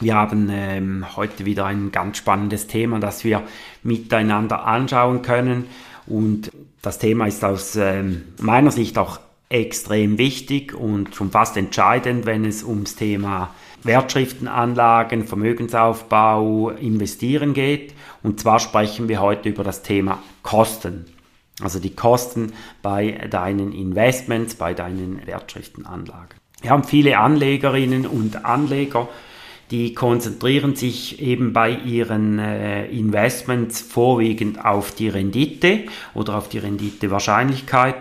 Wir haben ähm, heute wieder ein ganz spannendes Thema, das wir miteinander anschauen können. Und das Thema ist aus ähm, meiner Sicht auch extrem wichtig und schon fast entscheidend, wenn es ums Thema Wertschriftenanlagen, Vermögensaufbau, Investieren geht. Und zwar sprechen wir heute über das Thema Kosten. Also die Kosten bei deinen Investments, bei deinen Wertschriftenanlagen. Wir haben viele Anlegerinnen und Anleger, die konzentrieren sich eben bei ihren äh, Investments vorwiegend auf die Rendite oder auf die Renditewahrscheinlichkeit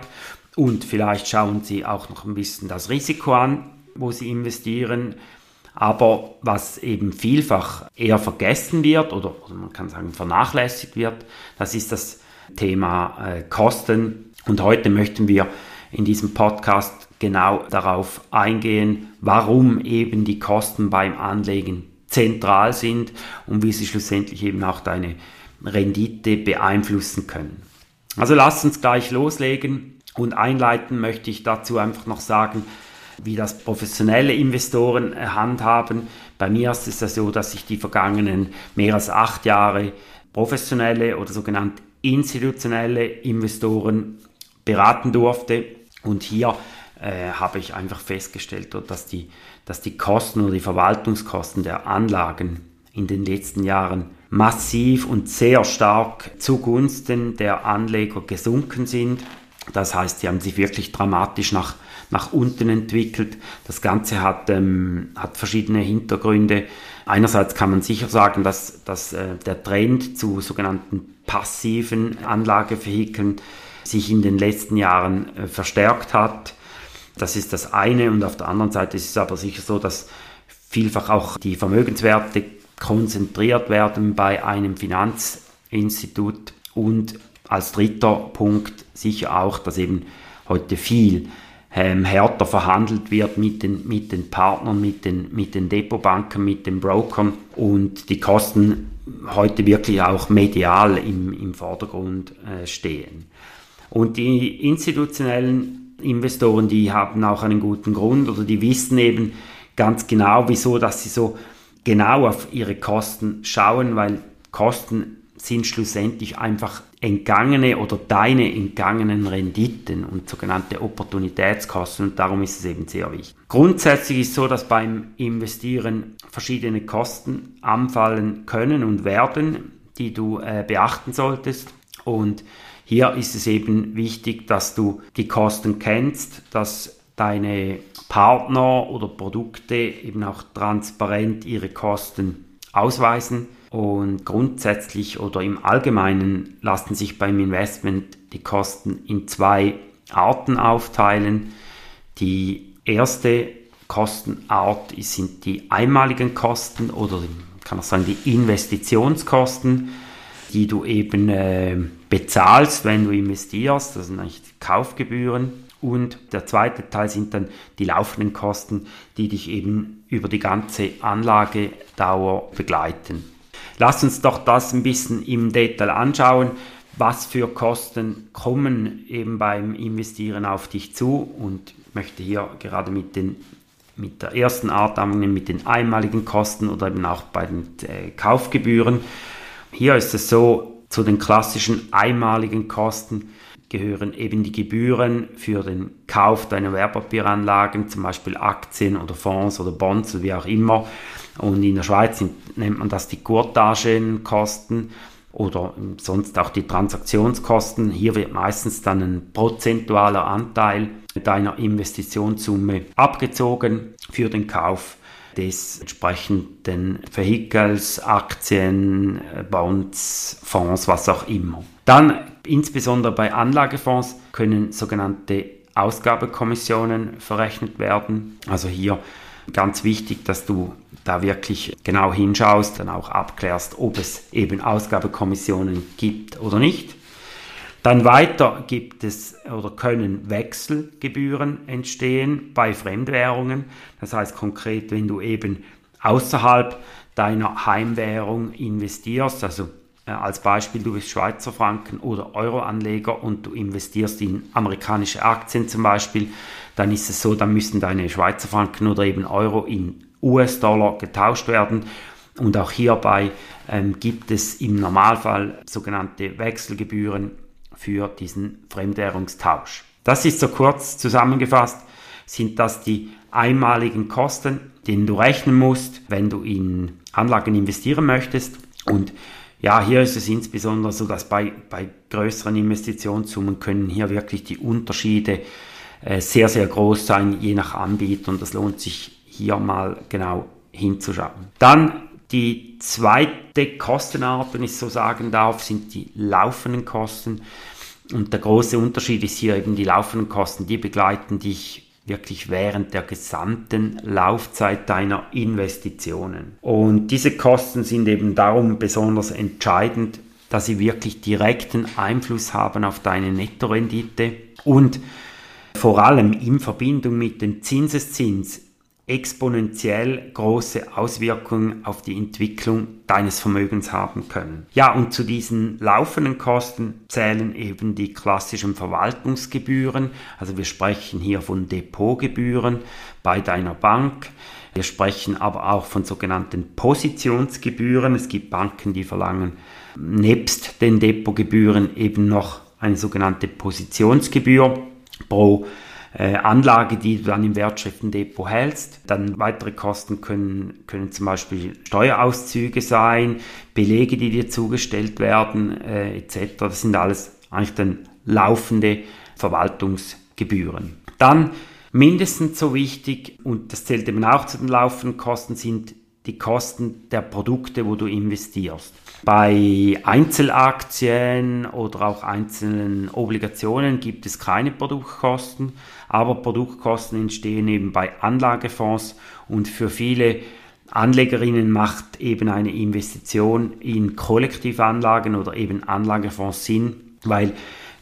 und vielleicht schauen sie auch noch ein bisschen das Risiko an, wo sie investieren. Aber was eben vielfach eher vergessen wird oder, oder man kann sagen vernachlässigt wird, das ist das Thema äh, Kosten. Und heute möchten wir in diesem Podcast genau darauf eingehen, warum eben die Kosten beim Anlegen zentral sind und wie sie schlussendlich eben auch deine Rendite beeinflussen können. Also lass uns gleich loslegen und einleiten möchte ich dazu einfach noch sagen, wie das professionelle Investoren handhaben. Bei mir ist es ja so, dass ich die vergangenen mehr als acht Jahre professionelle oder sogenannte institutionelle Investoren beraten durfte. Und hier äh, habe ich einfach festgestellt, dass die, dass die Kosten oder die Verwaltungskosten der Anlagen in den letzten Jahren massiv und sehr stark zugunsten der Anleger gesunken sind. Das heißt, sie haben sich wirklich dramatisch nach, nach unten entwickelt. Das Ganze hat, ähm, hat verschiedene Hintergründe. Einerseits kann man sicher sagen, dass, dass äh, der Trend zu sogenannten passiven Anlagevehikeln sich in den letzten Jahren äh, verstärkt hat. Das ist das eine. Und auf der anderen Seite ist es aber sicher so, dass vielfach auch die Vermögenswerte konzentriert werden bei einem Finanzinstitut. Und als dritter Punkt sicher auch, dass eben heute viel ähm, härter verhandelt wird mit den, mit den Partnern, mit den, mit den Depotbanken, mit den Brokern. Und die Kosten heute wirklich auch medial im, im Vordergrund äh, stehen. Und die institutionellen Investoren, die haben auch einen guten Grund oder die wissen eben ganz genau, wieso, dass sie so genau auf ihre Kosten schauen, weil Kosten sind schlussendlich einfach entgangene oder deine entgangenen Renditen und sogenannte Opportunitätskosten und darum ist es eben sehr wichtig. Grundsätzlich ist es so, dass beim Investieren verschiedene Kosten anfallen können und werden, die du äh, beachten solltest und hier ist es eben wichtig, dass du die Kosten kennst, dass deine Partner oder Produkte eben auch transparent ihre Kosten ausweisen. Und grundsätzlich oder im Allgemeinen lassen sich beim Investment die Kosten in zwei Arten aufteilen. Die erste Kostenart sind die einmaligen Kosten oder kann auch sagen die Investitionskosten die du eben äh, bezahlst, wenn du investierst. Das sind eigentlich Kaufgebühren. Und der zweite Teil sind dann die laufenden Kosten, die dich eben über die ganze Anlagedauer begleiten. Lass uns doch das ein bisschen im Detail anschauen. Was für Kosten kommen eben beim Investieren auf dich zu? Und möchte hier gerade mit den mit der ersten Art anfangen, mit den einmaligen Kosten oder eben auch bei den äh, Kaufgebühren. Hier ist es so, zu den klassischen einmaligen Kosten gehören eben die Gebühren für den Kauf deiner Wertpapieranlagen, zum Beispiel Aktien oder Fonds oder Bonds oder wie auch immer. Und in der Schweiz nennt man das die Courtagenkosten oder sonst auch die Transaktionskosten. Hier wird meistens dann ein prozentualer Anteil deiner Investitionssumme abgezogen für den Kauf des entsprechenden Vehikels, Aktien, Bonds, Fonds, was auch immer. Dann insbesondere bei Anlagefonds können sogenannte Ausgabekommissionen verrechnet werden. Also hier Ganz wichtig, dass du da wirklich genau hinschaust, dann auch abklärst, ob es eben Ausgabekommissionen gibt oder nicht. Dann weiter gibt es oder können Wechselgebühren entstehen bei Fremdwährungen. Das heißt konkret, wenn du eben außerhalb deiner Heimwährung investierst, also äh, als Beispiel, du bist Schweizer Franken oder Euroanleger und du investierst in amerikanische Aktien zum Beispiel, dann ist es so, dann müssen deine Schweizer Franken oder eben Euro in US-Dollar getauscht werden. Und auch hierbei ähm, gibt es im Normalfall sogenannte Wechselgebühren für diesen Fremdwährungstausch. Das ist so kurz zusammengefasst, sind das die einmaligen Kosten, denen du rechnen musst, wenn du in Anlagen investieren möchtest. Und ja, hier ist es insbesondere so, dass bei, bei größeren Investitionssummen können hier wirklich die Unterschiede äh, sehr, sehr groß sein, je nach Anbieter. Und das lohnt sich hier mal genau hinzuschauen. Dann die zweite Kostenart, wenn ich so sagen darf, sind die laufenden Kosten. Und der große Unterschied ist hier eben die laufenden Kosten, die begleiten dich wirklich während der gesamten Laufzeit deiner Investitionen. Und diese Kosten sind eben darum besonders entscheidend, dass sie wirklich direkten Einfluss haben auf deine Nettorendite und vor allem in Verbindung mit dem Zinseszins exponentiell große Auswirkungen auf die Entwicklung deines Vermögens haben können. Ja, und zu diesen laufenden Kosten zählen eben die klassischen Verwaltungsgebühren. Also wir sprechen hier von Depotgebühren bei deiner Bank. Wir sprechen aber auch von sogenannten Positionsgebühren. Es gibt Banken, die verlangen nebst den Depotgebühren eben noch eine sogenannte Positionsgebühr pro äh, Anlage, die du dann im Wertschriftendepot hältst. Dann weitere Kosten können, können zum Beispiel Steuerauszüge sein, Belege, die dir zugestellt werden, äh, etc. Das sind alles eigentlich dann laufende Verwaltungsgebühren. Dann mindestens so wichtig, und das zählt eben auch zu den laufenden Kosten, sind die Kosten der Produkte, wo du investierst. Bei Einzelaktien oder auch einzelnen Obligationen gibt es keine Produktkosten, aber Produktkosten entstehen eben bei Anlagefonds und für viele Anlegerinnen macht eben eine Investition in Kollektivanlagen oder eben Anlagefonds Sinn, weil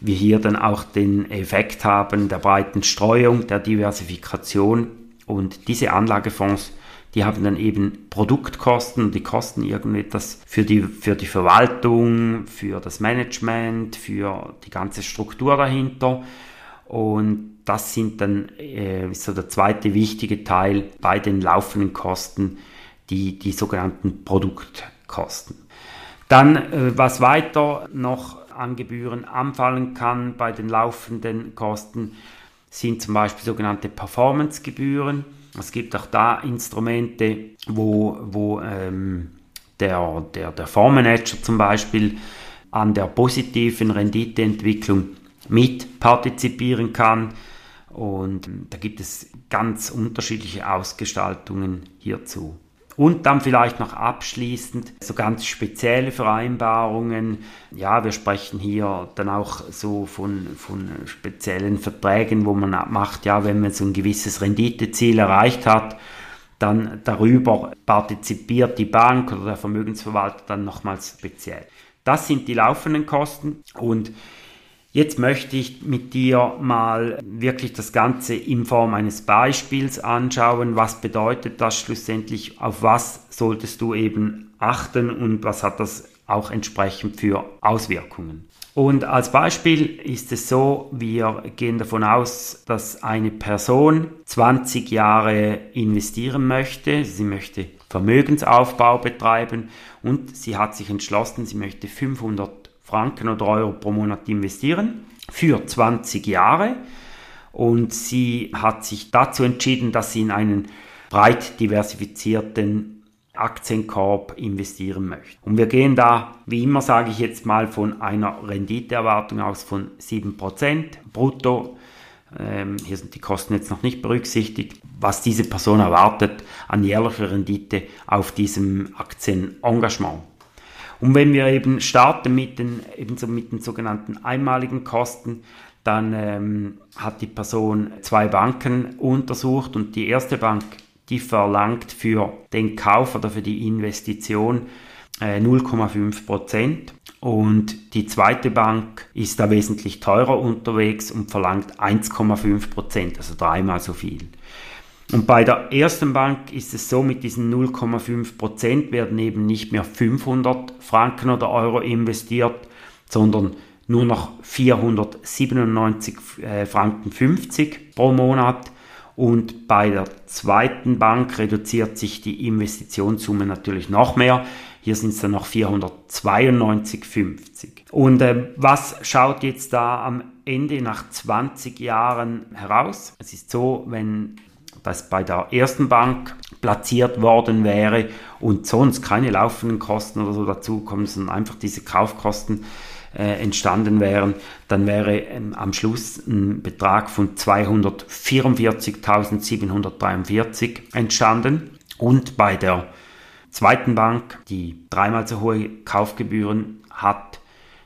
wir hier dann auch den Effekt haben der breiten Streuung, der Diversifikation und diese Anlagefonds die haben dann eben Produktkosten, die kosten irgendetwas für die, für die Verwaltung, für das Management, für die ganze Struktur dahinter. Und das sind dann äh, so der zweite wichtige Teil bei den laufenden Kosten, die, die sogenannten Produktkosten. Dann, äh, was weiter noch an Gebühren anfallen kann bei den laufenden Kosten, sind zum Beispiel sogenannte Performancegebühren. Es gibt auch da Instrumente, wo, wo ähm, der, der, der Fondsmanager zum Beispiel an der positiven Renditeentwicklung mit partizipieren kann. Und da gibt es ganz unterschiedliche Ausgestaltungen hierzu. Und dann vielleicht noch abschließend so ganz spezielle Vereinbarungen. Ja, wir sprechen hier dann auch so von, von speziellen Verträgen, wo man macht, ja, wenn man so ein gewisses Renditeziel erreicht hat, dann darüber partizipiert die Bank oder der Vermögensverwalter dann nochmals speziell. Das sind die laufenden Kosten und Jetzt möchte ich mit dir mal wirklich das Ganze in Form eines Beispiels anschauen. Was bedeutet das schlussendlich? Auf was solltest du eben achten und was hat das auch entsprechend für Auswirkungen? Und als Beispiel ist es so, wir gehen davon aus, dass eine Person 20 Jahre investieren möchte. Sie möchte Vermögensaufbau betreiben und sie hat sich entschlossen, sie möchte 500 Franken oder Euro pro Monat investieren für 20 Jahre. Und sie hat sich dazu entschieden, dass sie in einen breit diversifizierten Aktienkorb investieren möchte. Und wir gehen da, wie immer sage ich jetzt mal, von einer Renditeerwartung aus von 7% brutto. Ähm, hier sind die Kosten jetzt noch nicht berücksichtigt, was diese Person erwartet an jährlicher Rendite auf diesem Aktienengagement. Und wenn wir eben starten mit den, ebenso mit den sogenannten einmaligen Kosten, dann ähm, hat die Person zwei Banken untersucht und die erste Bank, die verlangt für den Kauf oder für die Investition 0,5 äh, Prozent. Und die zweite Bank ist da wesentlich teurer unterwegs und verlangt 1,5 Prozent, also dreimal so viel. Und bei der ersten Bank ist es so, mit diesen 0,5 Prozent werden eben nicht mehr 500 Franken oder Euro investiert, sondern nur noch 497 äh, Franken 50 pro Monat. Und bei der zweiten Bank reduziert sich die Investitionssumme natürlich noch mehr. Hier sind es dann noch 492,50. Und äh, was schaut jetzt da am Ende nach 20 Jahren heraus? Es ist so, wenn das bei der ersten Bank platziert worden wäre und sonst keine laufenden Kosten oder so dazukommen, sondern einfach diese Kaufkosten äh, entstanden wären, dann wäre ähm, am Schluss ein Betrag von 244.743 entstanden. Und bei der zweiten Bank, die dreimal so hohe Kaufgebühren hat,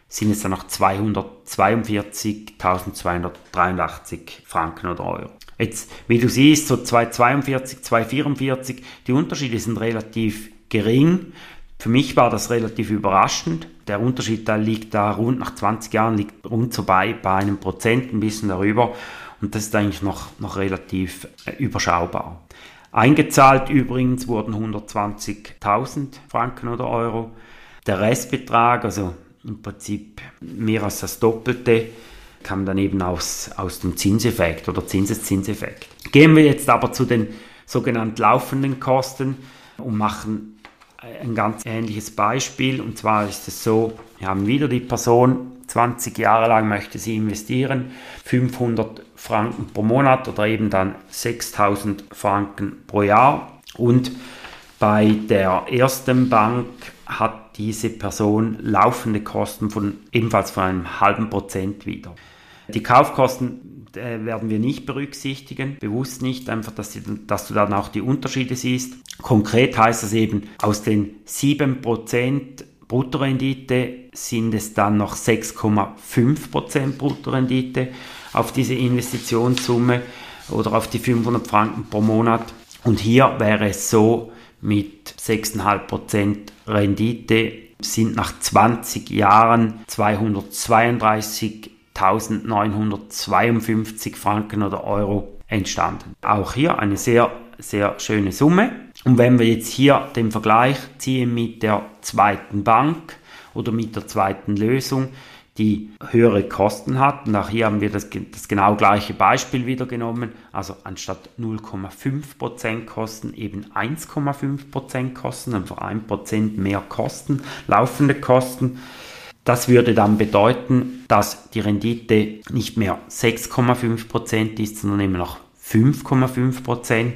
sind es dann noch 242.283 Franken oder Euro. Jetzt, wie du siehst, so 242, 244, die Unterschiede sind relativ gering. Für mich war das relativ überraschend. Der Unterschied da liegt da rund nach 20 Jahren, liegt rund so bei, bei einem Prozent, ein bisschen darüber. Und das ist eigentlich noch, noch relativ äh, überschaubar. Eingezahlt übrigens wurden 120.000 Franken oder Euro. Der Restbetrag, also im Prinzip mehr als das Doppelte, kam dann eben aus, aus dem Zinseffekt oder Zinseszinseffekt. Gehen wir jetzt aber zu den sogenannten laufenden Kosten und machen ein ganz ähnliches Beispiel. Und zwar ist es so, wir haben wieder die Person, 20 Jahre lang möchte sie investieren, 500 Franken pro Monat oder eben dann 6000 Franken pro Jahr. Und bei der ersten Bank hat diese Person laufende Kosten von ebenfalls von einem halben Prozent wieder. Die Kaufkosten äh, werden wir nicht berücksichtigen, bewusst nicht, einfach, dass, die, dass, du dann auch die Unterschiede siehst. Konkret heißt das eben, aus den 7% Bruttorendite sind es dann noch 6,5% Bruttorendite auf diese Investitionssumme oder auf die 500 Franken pro Monat. Und hier wäre es so, mit 6,5% Rendite sind nach 20 Jahren 232.952 Franken oder Euro entstanden. Auch hier eine sehr, sehr schöne Summe. Und wenn wir jetzt hier den Vergleich ziehen mit der zweiten Bank oder mit der zweiten Lösung, die höhere Kosten hat. Und auch hier haben wir das, das genau gleiche Beispiel wieder genommen. Also anstatt 0,5% Kosten eben 1,5% Kosten, einfach 1% mehr Kosten, laufende Kosten. Das würde dann bedeuten, dass die Rendite nicht mehr 6,5% ist, sondern immer noch 5,5%.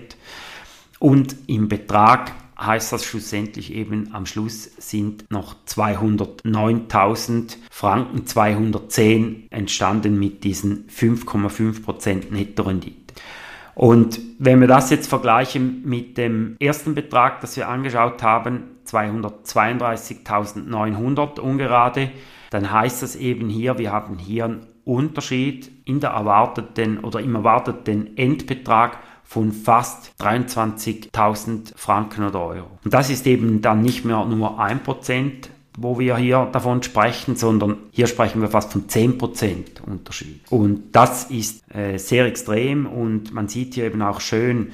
Und im Betrag heißt das schlussendlich eben am Schluss sind noch 209.000 Franken 210 entstanden mit diesen 5,5% Nettorendite. Und wenn wir das jetzt vergleichen mit dem ersten Betrag, das wir angeschaut haben, 232.900 ungerade, dann heißt das eben hier, wir haben hier einen Unterschied in der erwarteten oder im erwarteten Endbetrag von fast 23.000 Franken oder Euro. Und das ist eben dann nicht mehr nur ein Prozent, wo wir hier davon sprechen, sondern hier sprechen wir fast von 10% Unterschied. Und das ist äh, sehr extrem und man sieht hier eben auch schön,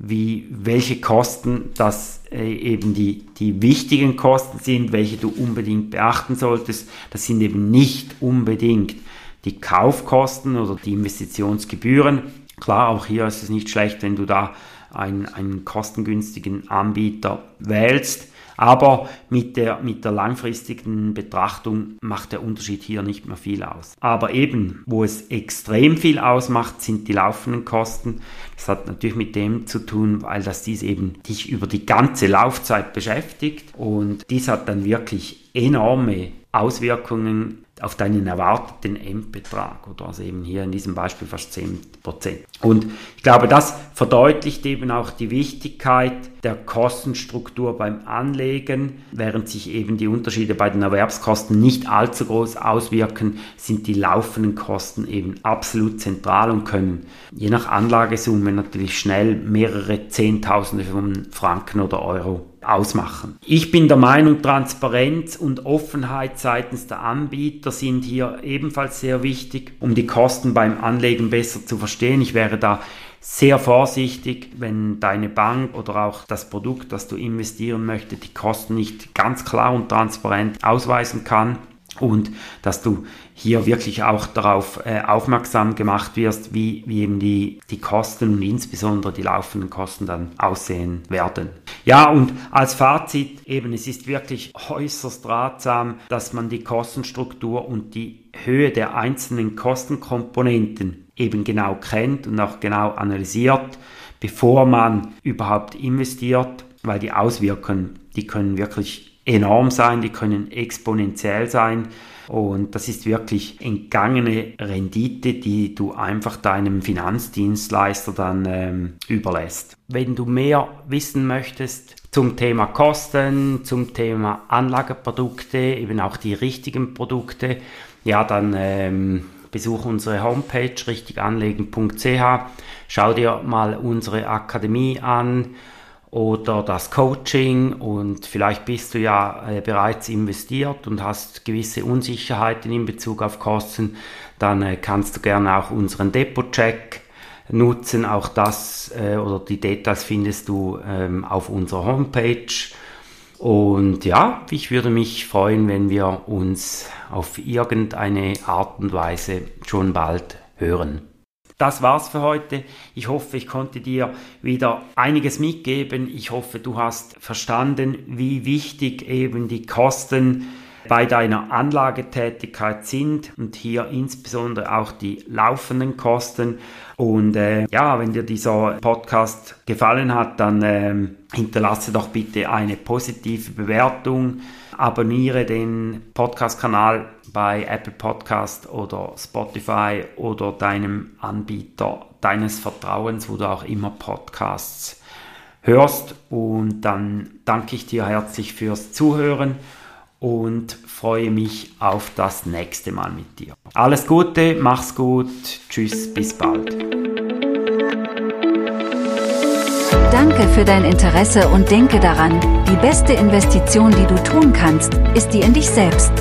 wie, welche Kosten das äh, eben die, die wichtigen Kosten sind, welche du unbedingt beachten solltest. Das sind eben nicht unbedingt die Kaufkosten oder die Investitionsgebühren, Klar, auch hier ist es nicht schlecht, wenn du da einen, einen kostengünstigen Anbieter wählst. Aber mit der, mit der langfristigen Betrachtung macht der Unterschied hier nicht mehr viel aus. Aber eben, wo es extrem viel ausmacht, sind die laufenden Kosten. Das hat natürlich mit dem zu tun, weil das dies eben dich über die ganze Laufzeit beschäftigt. Und dies hat dann wirklich enorme Auswirkungen auf deinen erwarteten Endbetrag oder also eben hier in diesem Beispiel fast 10%. Und ich glaube, das verdeutlicht eben auch die Wichtigkeit der Kostenstruktur beim Anlegen. Während sich eben die Unterschiede bei den Erwerbskosten nicht allzu groß auswirken, sind die laufenden Kosten eben absolut zentral und können je nach Anlagesumme natürlich schnell mehrere Zehntausende von Franken oder Euro ausmachen. Ich bin der Meinung, Transparenz und Offenheit seitens der Anbieter sind hier ebenfalls sehr wichtig, um die Kosten beim Anlegen besser zu verstehen. Ich wäre da sehr vorsichtig, wenn deine Bank oder auch das Produkt, das du investieren möchtest, die Kosten nicht ganz klar und transparent ausweisen kann und dass du hier wirklich auch darauf äh, aufmerksam gemacht wirst, wie, wie eben die, die Kosten und insbesondere die laufenden Kosten dann aussehen werden. Ja, und als Fazit eben, es ist wirklich äußerst ratsam, dass man die Kostenstruktur und die Höhe der einzelnen Kostenkomponenten eben genau kennt und auch genau analysiert, bevor man überhaupt investiert, weil die Auswirkungen, die können wirklich enorm sein, die können exponentiell sein. Und das ist wirklich entgangene Rendite, die du einfach deinem Finanzdienstleister dann ähm, überlässt. Wenn du mehr wissen möchtest zum Thema Kosten, zum Thema Anlageprodukte, eben auch die richtigen Produkte, ja, dann ähm, besuch unsere Homepage richtiganlegen.ch, schau dir mal unsere Akademie an oder das Coaching und vielleicht bist du ja äh, bereits investiert und hast gewisse Unsicherheiten in Bezug auf Kosten, dann äh, kannst du gerne auch unseren Depot-Check nutzen. Auch das äh, oder die Details findest du ähm, auf unserer Homepage. Und ja, ich würde mich freuen, wenn wir uns auf irgendeine Art und Weise schon bald hören. Das war's für heute. Ich hoffe, ich konnte dir wieder einiges mitgeben. Ich hoffe, du hast verstanden, wie wichtig eben die Kosten bei deiner Anlagetätigkeit sind und hier insbesondere auch die laufenden Kosten. Und äh, ja, wenn dir dieser Podcast gefallen hat, dann äh, hinterlasse doch bitte eine positive Bewertung abonniere den Podcast-Kanal bei Apple Podcast oder Spotify oder deinem Anbieter deines Vertrauens, wo du auch immer Podcasts hörst. Und dann danke ich dir herzlich fürs Zuhören und freue mich auf das nächste Mal mit dir. Alles Gute, mach's gut, tschüss, bis bald. Danke für dein Interesse und denke daran, die beste Investition, die du tun kannst, ist die in dich selbst.